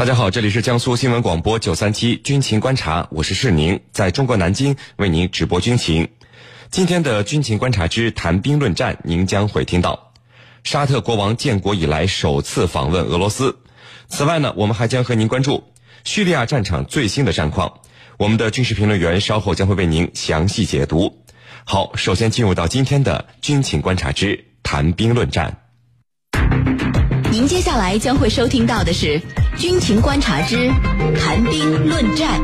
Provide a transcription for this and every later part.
大家好，这里是江苏新闻广播九三七军情观察，我是世宁，在中国南京为您直播军情。今天的军情观察之谈兵论战，您将会听到沙特国王建国以来首次访问俄罗斯。此外呢，我们还将和您关注叙利亚战场最新的战况。我们的军事评论员稍后将会为您详细解读。好，首先进入到今天的军情观察之谈兵论战。您接下来将会收听到的是《军情观察之谈兵论战》。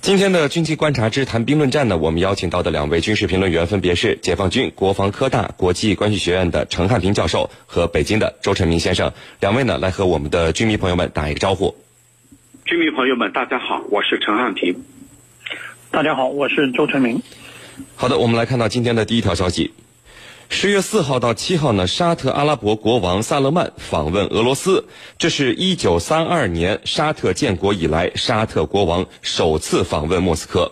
今天的《军情观察之谈兵论战》呢，我们邀请到的两位军事评论员分别是解放军国防科大国际关系学院的陈汉平教授和北京的周成明先生。两位呢，来和我们的军迷朋友们打一个招呼。军迷朋友们，大家好，我是陈汉平。大家好，我是周成明。好的，我们来看到今天的第一条消息。十月四号到七号呢，沙特阿拉伯国王萨勒曼访问俄罗斯，这是一九三二年沙特建国以来，沙特国王首次访问莫斯科。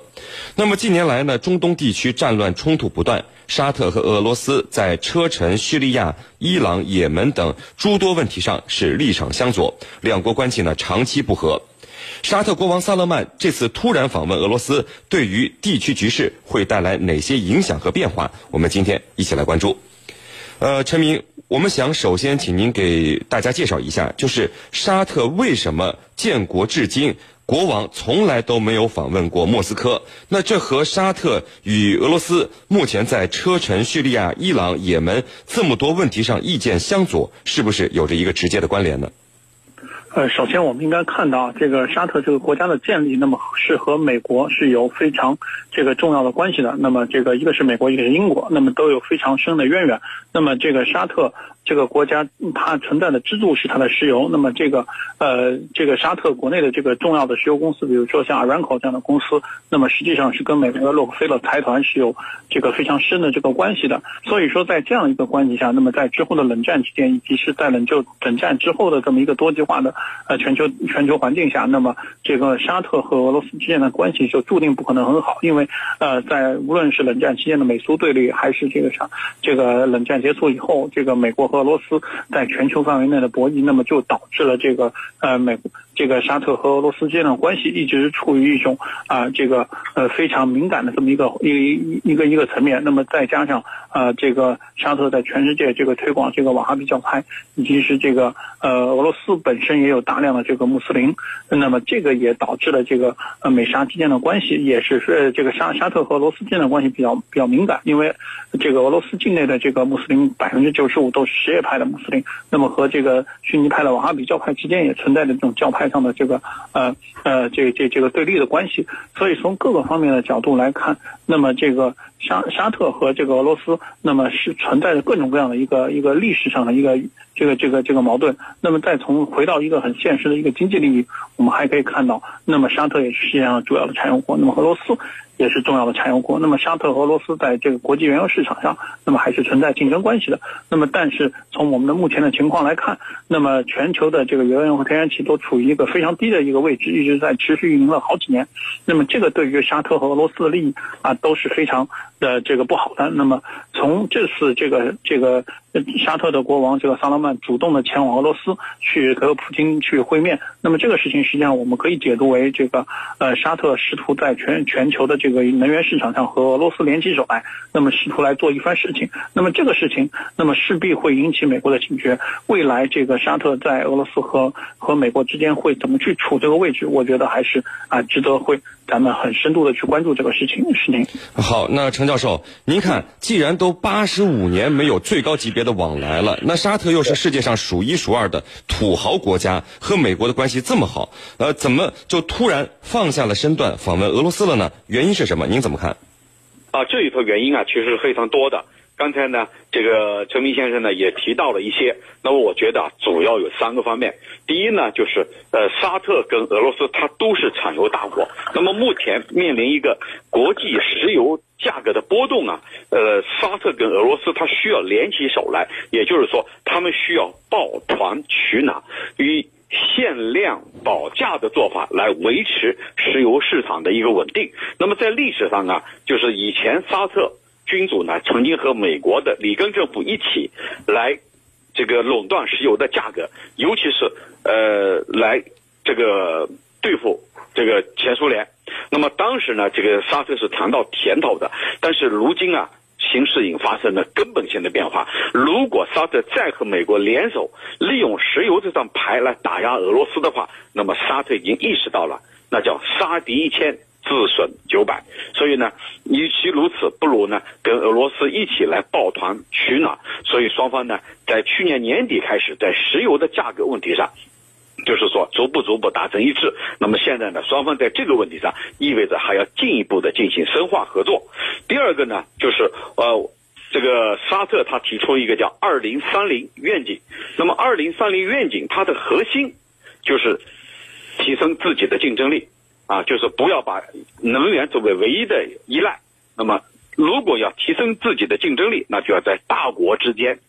那么近年来呢，中东地区战乱冲突不断，沙特和俄罗斯在车臣、叙利亚、伊朗、也门等诸多问题上是立场相左，两国关系呢长期不和。沙特国王萨勒曼这次突然访问俄罗斯，对于地区局势会带来哪些影响和变化？我们今天一起来关注。呃，陈明，我们想首先请您给大家介绍一下，就是沙特为什么建国至今，国王从来都没有访问过莫斯科？那这和沙特与俄罗斯目前在车臣、叙利亚、伊朗、也门这么多问题上意见相左，是不是有着一个直接的关联呢？呃，首先我们应该看到，这个沙特这个国家的建立，那么是和美国是有非常这个重要的关系的。那么这个一个是美国，一个是英国，那么都有非常深的渊源。那么这个沙特。这个国家它存在的支柱是它的石油，那么这个呃这个沙特国内的这个重要的石油公司，比如说像 Aramco 这样的公司，那么实际上是跟美国的洛克菲勒财团是有这个非常深的这个关系的。所以说在这样一个关系下，那么在之后的冷战期间，以及是在冷就冷战之后的这么一个多极化的呃全球全球环境下，那么这个沙特和俄罗斯之间的关系就注定不可能很好，因为呃在无论是冷战期间的美苏对立，还是这个啥这个冷战结束以后，这个美国。俄罗斯在全球范围内的博弈，那么就导致了这个呃美这个沙特和俄罗斯之间的关系一直处于一种啊这个呃非常敏感的这么一个一一一个一个层面。那么再加上啊这个沙特在全世界这个推广这个瓦哈比教派，以及是这个呃俄罗斯本身也有大量的这个穆斯林，那么这个也导致了这个呃美沙之间的关系也是是这个沙沙特和俄罗斯之间的关系比较比较敏感，因为这个俄罗斯境内的这个穆斯林百分之九十五都是。什叶派的穆斯林，那么和这个逊尼派的瓦哈比教派之间也存在着这种教派上的这个呃呃这这这个对立的关系，所以从各个方面的角度来看，那么这个沙沙特和这个俄罗斯，那么是存在着各种各样的一个一个历史上的一个这个这个这个矛盾。那么再从回到一个很现实的一个经济利益，我们还可以看到，那么沙特也是世界上主要的产油国，那么俄罗斯。也是重要的产油国。那么沙特和俄罗斯在这个国际原油市场上，那么还是存在竞争关系的。那么但是从我们的目前的情况来看，那么全球的这个原油和天然气都处于一个非常低的一个位置，一直在持续运营了好几年。那么这个对于沙特和俄罗斯的利益啊都是非常的这个不好的。那么从这次这个这个沙特的国王这个萨勒曼主动的前往俄罗斯去和普京去会面，那么这个事情实际上我们可以解读为这个呃沙特试图在全全球的这个能源市场上和俄罗斯联起手来，那么试图来做一番事情。那么这个事情，那么势必会引起美国的警觉。未来这个沙特在俄罗斯和和美国之间会怎么去处这个位置？我觉得还是啊值得会咱们很深度的去关注这个事情。是您好，那陈教授，您看，既然都八十五年没有最高级别的往来了，那沙特又是世界上数一数二的土豪国家，和美国的关系这么好，呃，怎么就突然放下了身段访问俄罗斯了呢？原因是？是什么？您怎么看？啊，这里头原因啊，其实是非常多的。刚才呢，这个陈明先生呢也提到了一些。那么我觉得啊，主要有三个方面。第一呢，就是呃，沙特跟俄罗斯它都是产油大国。那么目前面临一个国际石油价格的波动啊，呃，沙特跟俄罗斯它需要联起手来，也就是说，他们需要抱团取暖，与。限量保价的做法来维持石油市场的一个稳定。那么在历史上啊，就是以前沙特君主呢曾经和美国的里根政府一起来这个垄断石油的价格，尤其是呃来这个对付这个前苏联。那么当时呢，这个沙特是尝到甜头的，但是如今啊，形势已经发生了根本性的变化。如果沙特再和美国联手，利用石油这张牌来打压俄罗斯的话，那么沙特已经意识到了，那叫杀敌一千，自损九百。所以呢，与其如此，不如呢跟俄罗斯一起来抱团取暖。所以双方呢，在去年年底开始，在石油的价格问题上。就是说，逐步逐步达成一致。那么现在呢，双方在这个问题上，意味着还要进一步的进行深化合作。第二个呢，就是呃，这个沙特他提出一个叫“二零三零愿景”。那么“二零三零愿景”它的核心就是提升自己的竞争力啊，就是不要把能源作为唯一的依赖。那么，如果要提升自己的竞争力，那就要在大国之间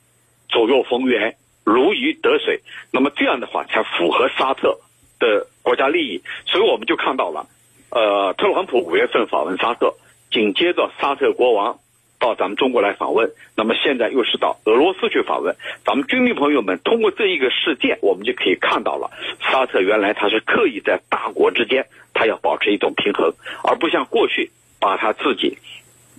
左右逢源。如鱼得水，那么这样的话才符合沙特的国家利益，所以我们就看到了，呃，特朗普五月份访问沙特，紧接着沙特国王到咱们中国来访问，那么现在又是到俄罗斯去访问，咱们军迷朋友们通过这一个事件，我们就可以看到了，沙特原来他是刻意在大国之间，他要保持一种平衡，而不像过去把他自己。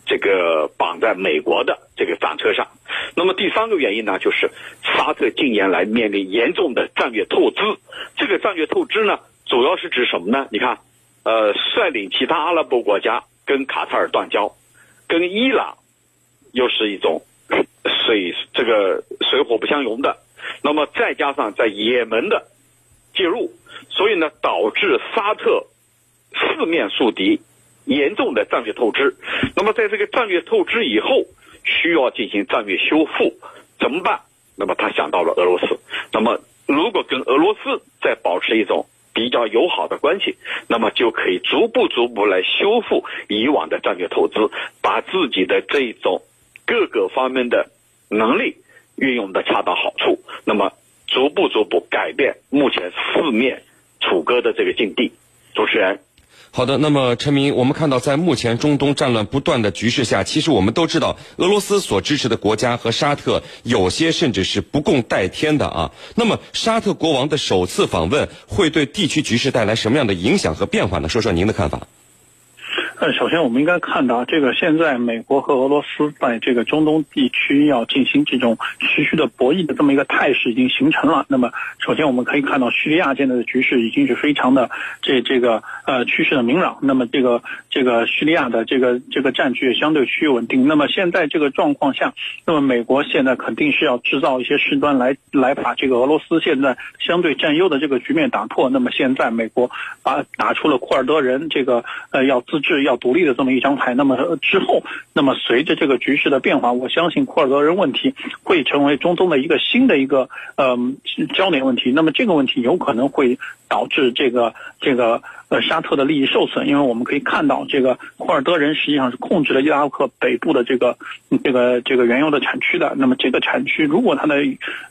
这个绑在美国的这个战车上，那么第三个原因呢，就是沙特近年来面临严重的战略透支。这个战略透支呢，主要是指什么呢？你看，呃，率领其他阿拉伯国家跟卡塔尔断交，跟伊朗又是一种水这个水火不相容的，那么再加上在也门的介入，所以呢，导致沙特四面树敌。严重的战略透支，那么在这个战略透支以后，需要进行战略修复，怎么办？那么他想到了俄罗斯。那么如果跟俄罗斯再保持一种比较友好的关系，那么就可以逐步逐步来修复以往的战略投资，把自己的这种各个方面的能力运用的恰到好处，那么逐步逐步改变目前四面楚歌的这个境地。主持人。好的，那么陈明，我们看到在目前中东战乱不断的局势下，其实我们都知道，俄罗斯所支持的国家和沙特有些甚至是不共戴天的啊。那么沙特国王的首次访问会对地区局势带来什么样的影响和变化呢？说说您的看法。呃，首先我们应该看到，这个现在美国和俄罗斯在这个中东地区要进行这种持续的博弈的这么一个态势已经形成了。那么，首先我们可以看到叙利亚现在的局势已经是非常的这这个呃趋势的明朗。那么，这个这个叙利亚的这个这个战局也相对趋于稳定。那么现在这个状况下，那么美国现在肯定是要制造一些事端来来把这个俄罗斯现在相对占优的这个局面打破。那么现在美国把打出了库尔德人这个呃要自治。要独立的这么一张牌，那么之后，那么随着这个局势的变化，我相信库尔德人问题会成为中东的一个新的一个呃焦点问题。那么这个问题有可能会导致这个这个呃沙特的利益受损，因为我们可以看到，这个库尔德人实际上是控制了伊拉克北部的这个这个这个原油的产区的。那么这个产区如果它的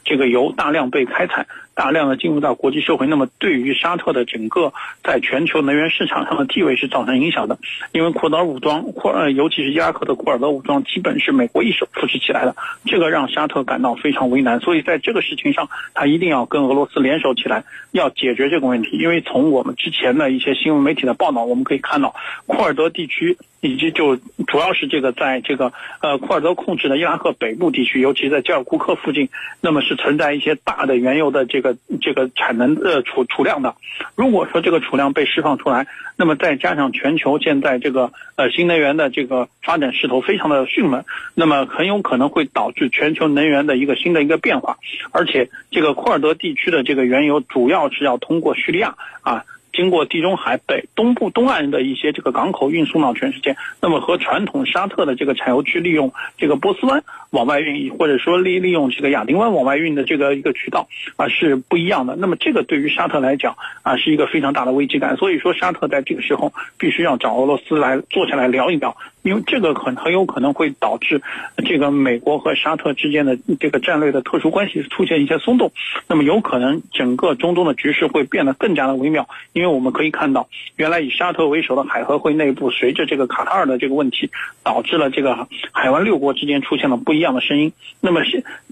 这个油大量被开采，大量的进入到国际社会，那么对于沙特的整个在全球能源市场上的地位是造成影响的。因为库尔德武装，库呃，尤其是伊拉克的库尔德武装，基本是美国一手扶持起来的，这个让沙特感到非常为难。所以在这个事情上，他一定要跟俄罗斯联手起来，要解决这个问题。因为从我们之前的一些新闻媒体的报道，我们可以看到，库尔德地区。以及就主要是这个在这个呃库尔德控制的伊拉克北部地区，尤其在加尔库克附近，那么是存在一些大的原油的这个这个产能呃储储量的。如果说这个储量被释放出来，那么再加上全球现在这个呃新能源的这个发展势头非常的迅猛，那么很有可能会导致全球能源的一个新的一个变化。而且这个库尔德地区的这个原油主要是要通过叙利亚啊。经过地中海北东部东岸的一些这个港口运送到全世界，那么和传统沙特的这个产油区利用这个波斯湾往外运，或者说利利用这个亚丁湾往外运的这个一个渠道啊是不一样的。那么这个对于沙特来讲啊是一个非常大的危机感。所以说沙特在这个时候必须要找俄罗斯来坐下来聊一聊，因为这个很很有可能会导致这个美国和沙特之间的这个战略的特殊关系出现一些松动，那么有可能整个中东的局势会变得更加的微妙。因为我们可以看到，原来以沙特为首的海合会内部，随着这个卡塔尔的这个问题，导致了这个海湾六国之间出现了不一样的声音。那么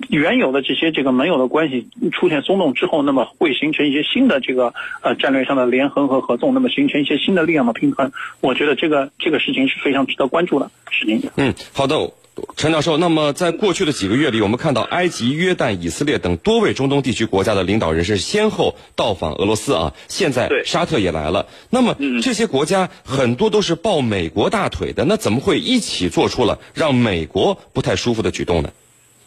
原有的这些这个盟友的关系出现松动之后，那么会形成一些新的这个呃战略上的联合和合纵，那么形成一些新的力量的平衡。我觉得这个这个事情是非常值得关注的事情。嗯，好的。陈教授，那么在过去的几个月里，我们看到埃及、约旦、以色列等多位中东地区国家的领导人是先后到访俄罗斯啊。现在沙特也来了。那么这些国家很多都是抱美国大腿的，那怎么会一起做出了让美国不太舒服的举动呢？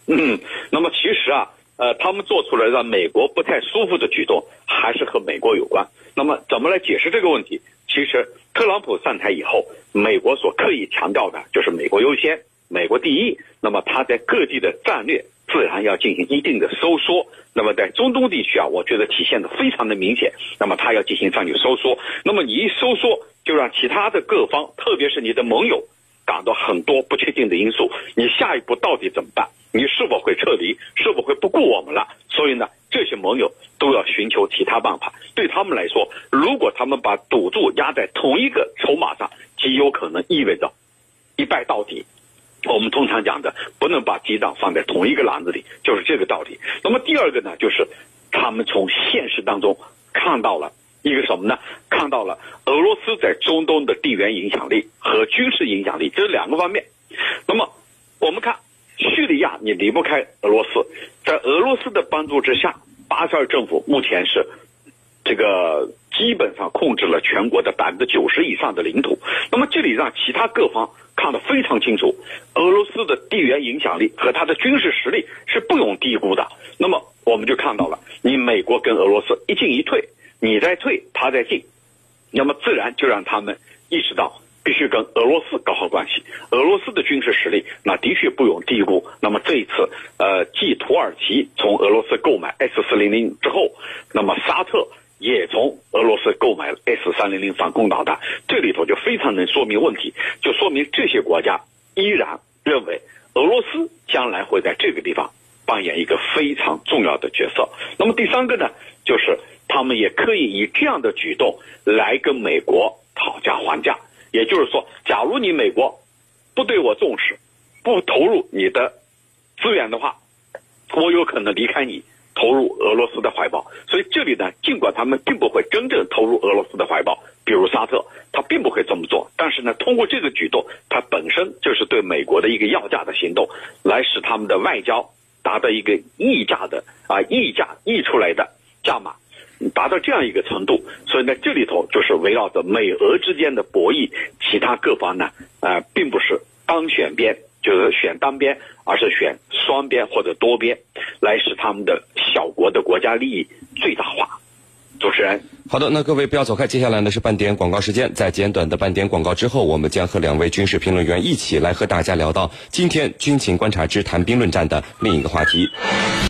嗯，那么其实啊，呃，他们做出来让美国不太舒服的举动，还是和美国有关。那么怎么来解释这个问题？其实特朗普上台以后，美国所刻意强调的就是美国优先。美国第一，那么他在各地的战略自然要进行一定的收缩。那么在中东地区啊，我觉得体现的非常的明显。那么他要进行战略收缩。那么你一收缩，就让其他的各方，特别是你的盟友，感到很多不确定的因素。你下一步到底怎么办？你是否会撤离？是否会不顾我们了？所以呢，这些盟友都要寻求其他办法。对他们来说，如果他们把赌注压在同一个筹码上，极有可能意味着一败到底。我们通常讲的，不能把鸡蛋放在同一个篮子里，就是这个道理。那么第二个呢，就是他们从现实当中看到了一个什么呢？看到了俄罗斯在中东的地缘影响力和军事影响力，这是两个方面。那么我们看叙利亚，你离不开俄罗斯，在俄罗斯的帮助之下，巴沙尔政府目前是这个基本上控制了全国的百分之九十以上的领土。那么这里让其他各方。看得非常清楚，俄罗斯的地缘影响力和它的军事实力是不容低估的。那么我们就看到了，你美国跟俄罗斯一进一退，你在退，他在进，那么自然就让他们意识到必须跟俄罗斯搞好关系。俄罗斯的军事实力那的确不容低估。那么这一次，呃，继土耳其从俄罗斯购买 S 四零零之后，那么沙特。也从俄罗斯购买了 S 三零零反攻导弹，这里头就非常能说明问题，就说明这些国家依然认为俄罗斯将来会在这个地方扮演一个非常重要的角色。那么第三个呢，就是他们也可以以这样的举动来跟美国讨价还价，也就是说，假如你美国不对我重视，不投入你的资源的话，我有可能离开你。投入俄罗斯的怀抱，所以这里呢，尽管他们并不会真正投入俄罗斯的怀抱，比如沙特，他并不会这么做，但是呢，通过这个举动，它本身就是对美国的一个要价的行动，来使他们的外交达到一个溢价的啊溢价溢出来的价码，达到这样一个程度，所以呢，这里头就是围绕着美俄之间的博弈，其他各方呢，啊，并不是当选边。就是选单边，而是选双边或者多边，来使他们的小国的国家利益最大化。主持人，好的，那各位不要走开，接下来呢是半点广告时间，在简短的半点广告之后，我们将和两位军事评论员一起来和大家聊到今天军情观察之谈兵论战的另一个话题。